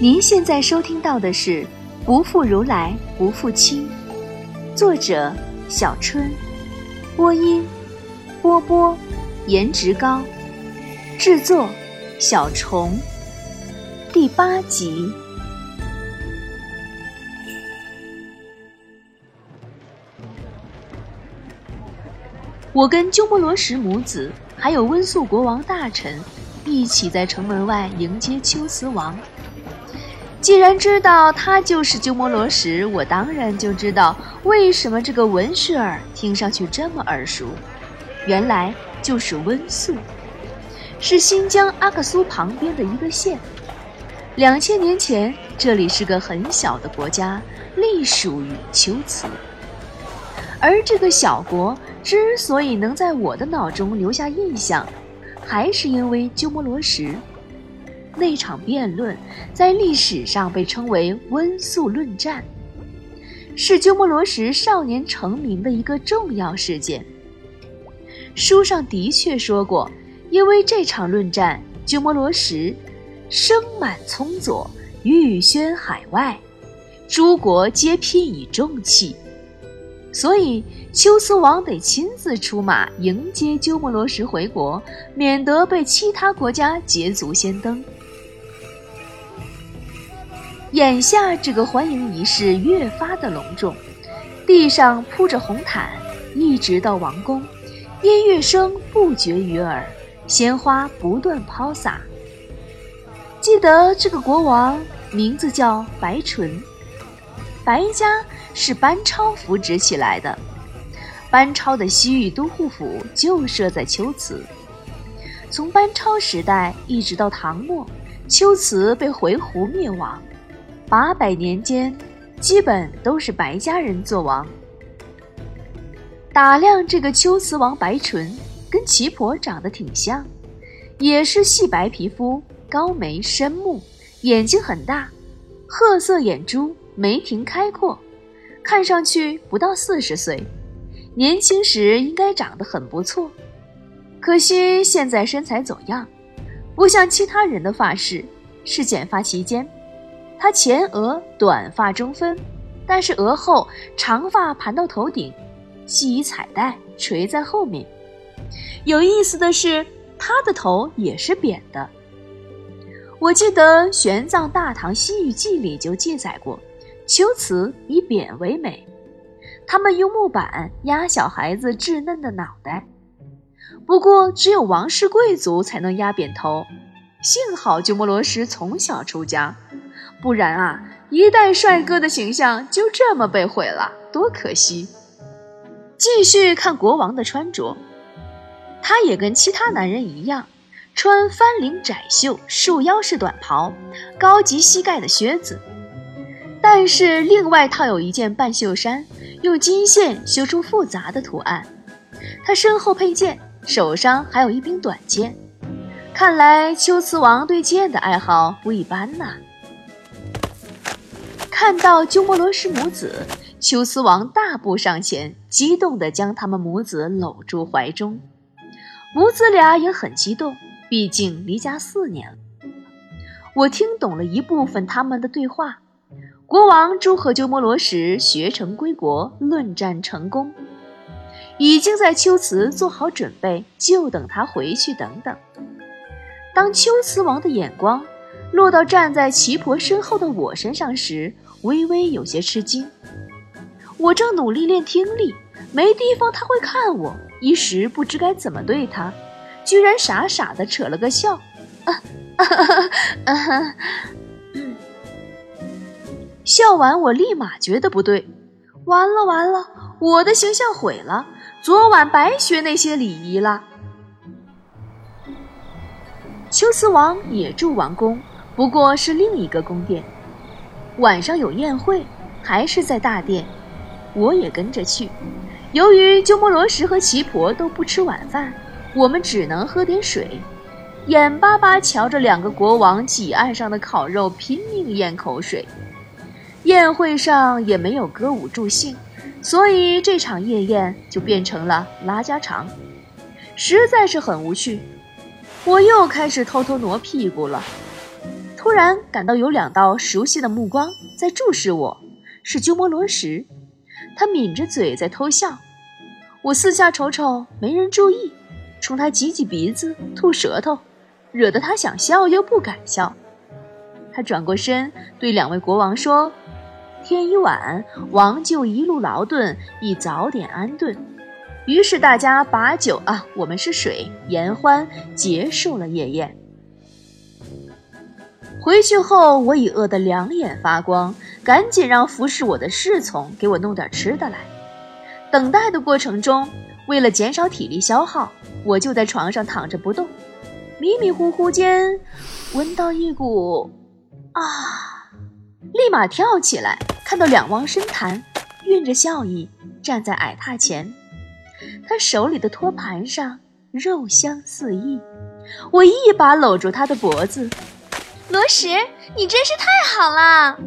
您现在收听到的是《不负如来不负卿》，作者小春，播音波波，颜值高，制作小虫，第八集。我跟鸠摩罗什母子还有温宿国王大臣一起在城门外迎接秋瓷王。既然知道他就是鸠摩罗什，我当然就知道为什么这个文氏儿听上去这么耳熟。原来就是温宿，是新疆阿克苏旁边的一个县。两千年前，这里是个很小的国家，隶属于龟兹。而这个小国之所以能在我的脑中留下印象，还是因为鸠摩罗什那场辩论，在历史上被称为温宿论战，是鸠摩罗什少年成名的一个重要事件。书上的确说过，因为这场论战，鸠摩罗什声满葱左，欲宣海外，诸国皆聘以重器。所以，龟兹王得亲自出马迎接鸠摩罗什回国，免得被其他国家捷足先登。眼下这个欢迎仪式越发的隆重，地上铺着红毯，一直到王宫，音乐声不绝于耳，鲜花不断抛洒。记得这个国王名字叫白纯。白家是班超扶植起来的，班超的西域都护府就设在龟兹。从班超时代一直到唐末，龟兹被回鹘灭亡，八百年间基本都是白家人做王。打量这个秋瓷王白纯，跟齐婆长得挺像，也是细白皮肤、高眉深目，眼睛很大，褐色眼珠。眉庭开阔，看上去不到四十岁，年轻时应该长得很不错，可惜现在身材走样，不像其他人的发饰是剪发期间，他前额短发中分，但是额后长发盘到头顶，系以彩带垂在后面。有意思的是，他的头也是扁的。我记得《玄奘大唐西域记》里就记载过。求辞以扁为美，他们用木板压小孩子稚嫩的脑袋。不过，只有王室贵族才能压扁头。幸好鸠摩罗什从小出家，不然啊，一代帅哥的形象就这么被毁了，多可惜！继续看国王的穿着，他也跟其他男人一样，穿翻领窄袖束腰式短袍，高及膝盖的靴子。但是另外套有一件半袖衫，用金线绣出复杂的图案。他身后佩剑，手上还有一柄短剑。看来龟兹王对剑的爱好不一般呐。看到鸠摩罗什母子，龟兹王大步上前，激动地将他们母子搂住怀中。母子俩也很激动，毕竟离家四年了。我听懂了一部分他们的对话。国王祝贺鸠摩罗什学成归国，论战成功，已经在龟兹做好准备，就等他回去。等等。当龟兹王的眼光落到站在齐婆身后的我身上时，微微有些吃惊。我正努力练听力，没地方他会看我，一时不知该怎么对他，居然傻傻的扯了个笑。啊哈哈哈！笑完，我立马觉得不对，完了完了，我的形象毁了，昨晚白学那些礼仪了。秋瓷王也住王宫，不过是另一个宫殿。晚上有宴会，还是在大殿，我也跟着去。由于鸠摩罗什和奇婆都不吃晚饭，我们只能喝点水，眼巴巴瞧着两个国王几案上的烤肉，拼命咽口水。宴会上也没有歌舞助兴，所以这场夜宴就变成了拉家常，实在是很无趣。我又开始偷偷挪屁股了。突然感到有两道熟悉的目光在注视我，是鸠摩罗什。他抿着嘴在偷笑。我四下瞅瞅，没人注意，冲他挤挤鼻子、吐舌头，惹得他想笑又不敢笑。他转过身对两位国王说：“天已晚，王就一路劳顿，宜早点安顿。”于是大家把酒啊，我们是水，言欢，结束了夜宴。回去后，我已饿得两眼发光，赶紧让服侍我的侍从给我弄点吃的来。等待的过程中，为了减少体力消耗，我就在床上躺着不动。迷迷糊糊间，闻到一股啊，立马跳起来，看到两汪深潭，晕着笑意站在矮榻前，他手里的托盘上肉香四溢，我一把搂住他的脖子。罗什，你真是太好了！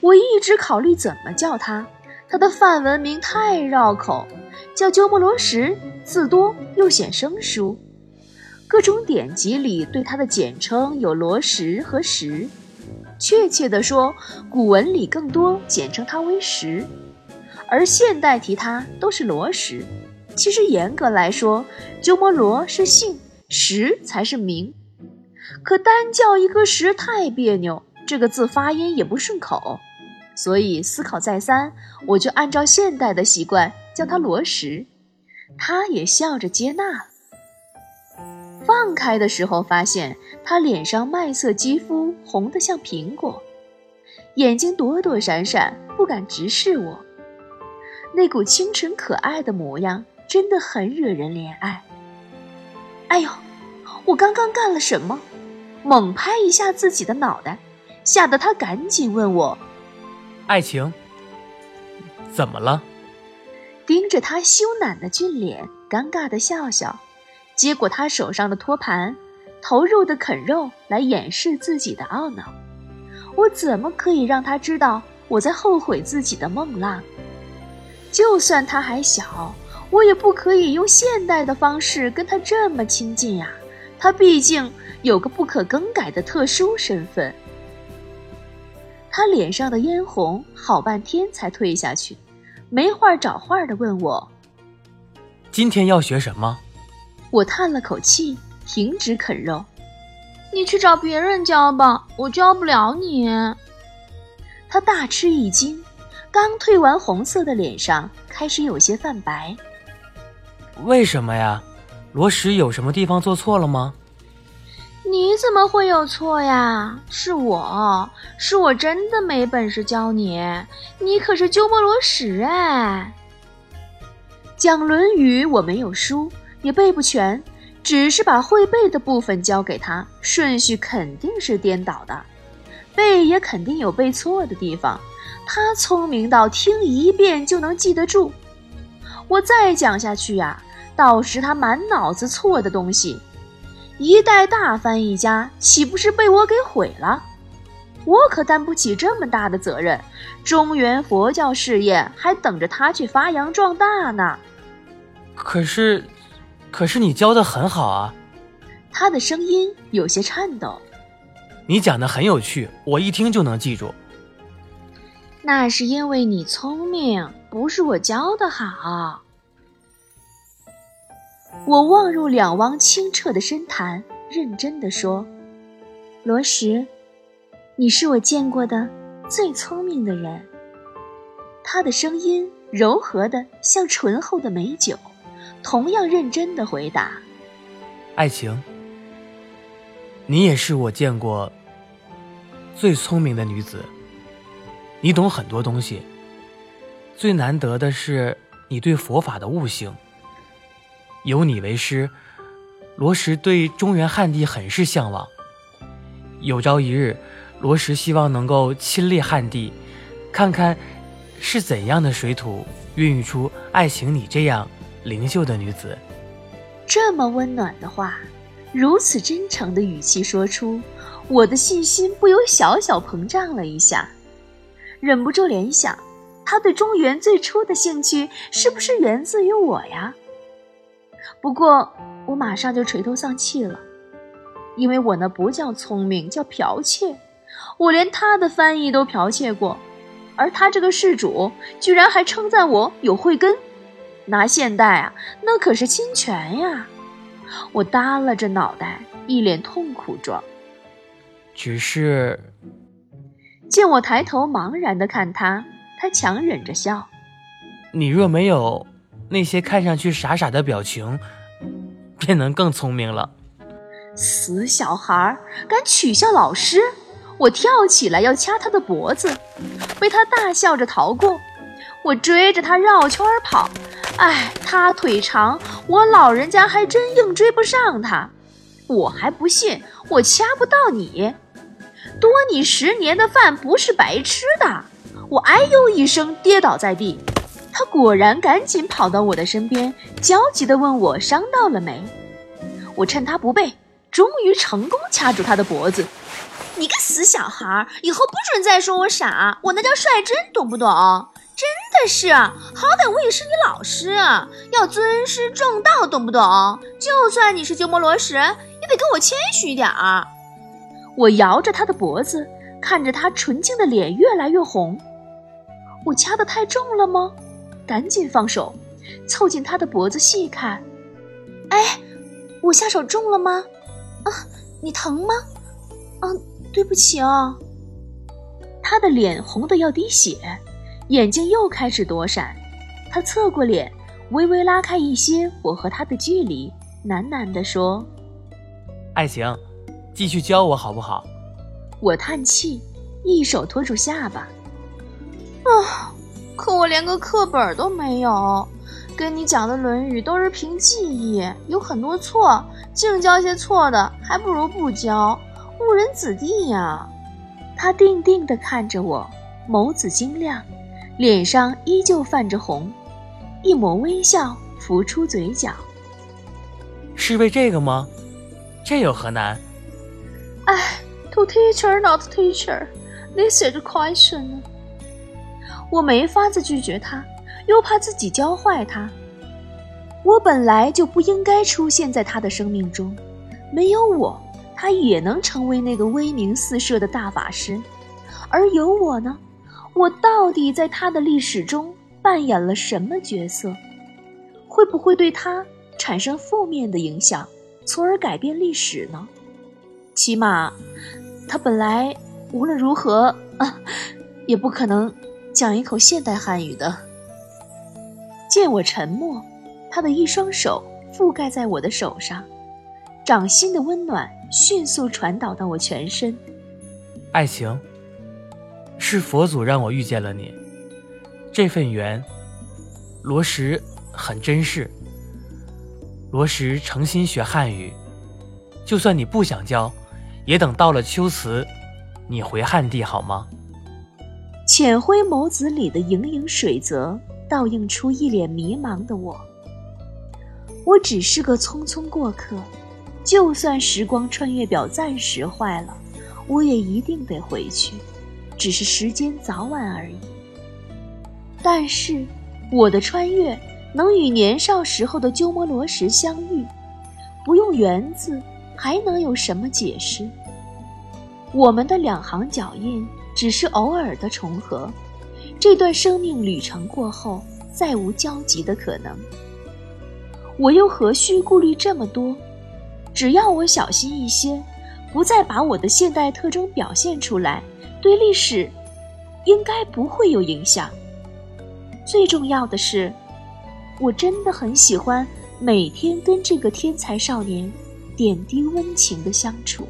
我一直考虑怎么叫他，他的梵文名太绕口，叫鸠摩罗什字多又显生疏。各种典籍里对他的简称有罗什和什，确切地说，古文里更多简称他为什，而现代提他都是罗什。其实严格来说，鸠摩罗是姓，什才是名。可单叫一个“石”太别扭，这个字发音也不顺口，所以思考再三，我就按照现代的习惯叫他罗石。他也笑着接纳了。放开的时候，发现他脸上麦色肌肤红得像苹果，眼睛躲躲闪闪，不敢直视我。那股清纯可爱的模样，真的很惹人怜爱。哎呦，我刚刚干了什么？猛拍一下自己的脑袋，吓得他赶紧问我：“爱情怎么了？”盯着他羞赧的俊脸，尴尬的笑笑，接过他手上的托盘，投入的啃肉来掩饰自己的懊恼。我怎么可以让他知道我在后悔自己的梦浪？就算他还小，我也不可以用现代的方式跟他这么亲近呀。他毕竟……有个不可更改的特殊身份。他脸上的嫣红好半天才退下去，没话找话的问我：“今天要学什么？”我叹了口气，停止啃肉。你去找别人教吧，我教不了你。他大吃一惊，刚褪完红色的脸上开始有些泛白。为什么呀？罗什有什么地方做错了吗？你怎么会有错呀？是我是我真的没本事教你，你可是鸠摩罗什哎。讲《论语》我没有书，也背不全，只是把会背的部分教给他，顺序肯定是颠倒的，背也肯定有背错的地方。他聪明到听一遍就能记得住，我再讲下去呀，到时他满脑子错的东西。一代大翻译家岂不是被我给毁了？我可担不起这么大的责任，中原佛教事业还等着他去发扬壮大呢。可是，可是你教的很好啊。他的声音有些颤抖。你讲的很有趣，我一听就能记住。那是因为你聪明，不是我教的好。我望入两汪清澈的深潭，认真地说：“罗什，你是我见过的最聪明的人。”他的声音柔和的像醇厚的美酒，同样认真的回答：“爱情，你也是我见过最聪明的女子。你懂很多东西，最难得的是你对佛法的悟性。”有你为师，罗什对中原汉地很是向往。有朝一日，罗什希望能够亲历汉地，看看是怎样的水土孕育出爱情你这样灵秀的女子。这么温暖的话，如此真诚的语气说出，我的信心不由小小膨胀了一下，忍不住联想，他对中原最初的兴趣是不是源自于我呀？不过，我马上就垂头丧气了，因为我那不叫聪明，叫剽窃。我连他的翻译都剽窃过，而他这个事主居然还称赞我有慧根，拿现代啊，那可是侵权呀！我耷拉着脑袋，一脸痛苦状。只是，见我抬头茫然的看他，他强忍着笑。你若没有那些看上去傻傻的表情，便能更聪明了。死小孩，敢取笑老师！我跳起来要掐他的脖子，被他大笑着逃过。我追着他绕圈跑，哎，他腿长，我老人家还真硬追不上他。我还不信我掐不到你，多你十年的饭不是白吃的。我哎呦一声跌倒在地，他果然赶紧跑到我的身边，焦急地问我伤到了没。我趁他不备，终于成功掐住他的脖子。你个死小孩，以后不准再说我傻，我那叫率真，懂不懂？真的是，好歹我也是你老师，要尊师重道，懂不懂？就算你是鸠摩罗什，也得跟我谦虚点儿。我摇着他的脖子，看着他纯净的脸越来越红。我掐得太重了吗？赶紧放手，凑近他的脖子细看。哎，我下手重了吗？啊，你疼吗？啊。对不起啊！他的脸红得要滴血，眼睛又开始躲闪。他侧过脸，微微拉开一些我和他的距离，喃喃地说：“爱情，继续教我好不好？”我叹气，一手托住下巴：“啊，可我连个课本都没有，跟你讲的《论语》都是凭记忆，有很多错，净教些错的，还不如不教。”误人子弟呀！他定定地看着我，眸子晶亮，脸上依旧泛着红，一抹微笑浮出嘴角。是为这个吗？这有何难？哎，To teacher not teacher, this is question。我没法子拒绝他，又怕自己教坏他。我本来就不应该出现在他的生命中，没有我。他也能成为那个威名四射的大法师，而有我呢？我到底在他的历史中扮演了什么角色？会不会对他产生负面的影响，从而改变历史呢？起码，他本来无论如何啊，也不可能讲一口现代汉语的。见我沉默，他的一双手覆盖在我的手上。掌心的温暖迅速传导到我全身。爱情，是佛祖让我遇见了你，这份缘，罗什很珍视。罗什诚心学汉语，就算你不想教，也等到了秋辞，你回汉地好吗？浅灰眸子里的盈盈水泽，倒映出一脸迷茫的我。我只是个匆匆过客。就算时光穿越表暂时坏了，我也一定得回去，只是时间早晚而已。但是，我的穿越能与年少时候的鸠摩罗什相遇，不用缘字，还能有什么解释？我们的两行脚印只是偶尔的重合，这段生命旅程过后，再无交集的可能。我又何须顾虑这么多？只要我小心一些，不再把我的现代特征表现出来，对历史应该不会有影响。最重要的是，我真的很喜欢每天跟这个天才少年点滴温情的相处。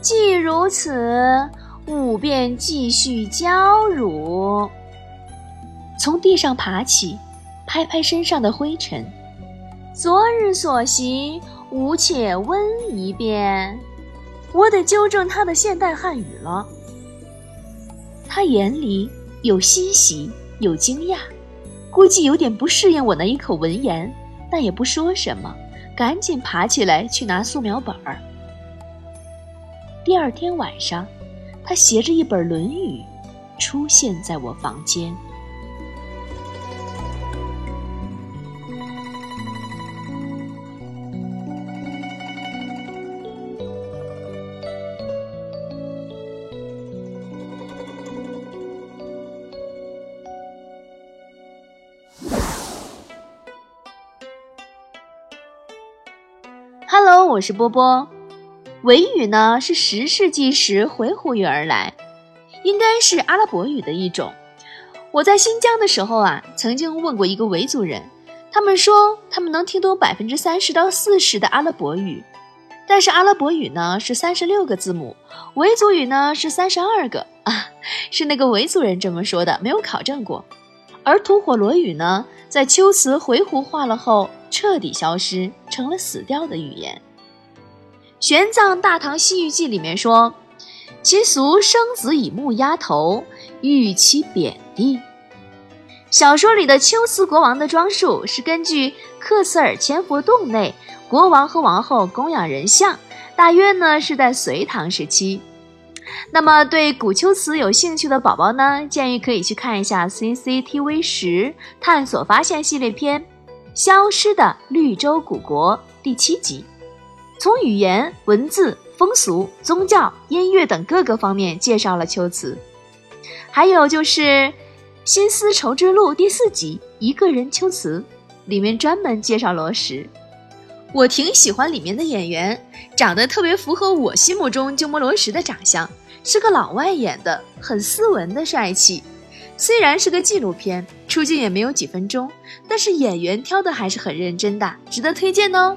既如此，吾便继续教汝。从地上爬起，拍拍身上的灰尘。昨日所习。吾且温一遍，我得纠正他的现代汉语了。他眼里有欣喜，有惊讶，估计有点不适应我那一口文言，但也不说什么，赶紧爬起来去拿素描本儿。第二天晚上，他携着一本《论语》，出现在我房间。Hello，我是波波。维语呢是十世纪时回鹘语而来，应该是阿拉伯语的一种。我在新疆的时候啊，曾经问过一个维族人，他们说他们能听懂百分之三十到四十的阿拉伯语，但是阿拉伯语呢是三十六个字母，维族语呢是三十二个啊，是那个维族人这么说的，没有考证过。而吐火罗语呢，在龟兹回鹘化了后彻底消失，成了死掉的语言。《玄奘大唐西域记》里面说，其俗生子以木压头，欲其贬地。小说里的龟兹国王的装束是根据克孜尔千佛洞内国王和王后供养人像，大约呢是在隋唐时期。那么对古龟兹有兴趣的宝宝呢，建议可以去看一下 CCTV 十探索发现系列片《消失的绿洲古国》第七集。从语言、文字、风俗、宗教、音乐等各个方面介绍了秋瓷，还有就是《新丝绸之路》第四集《一个人秋瓷》，里面专门介绍罗什。我挺喜欢里面的演员，长得特别符合我心目中鸠摩罗什的长相，是个老外演的，很斯文的帅气。虽然是个纪录片，出镜也没有几分钟，但是演员挑的还是很认真的，值得推荐哦。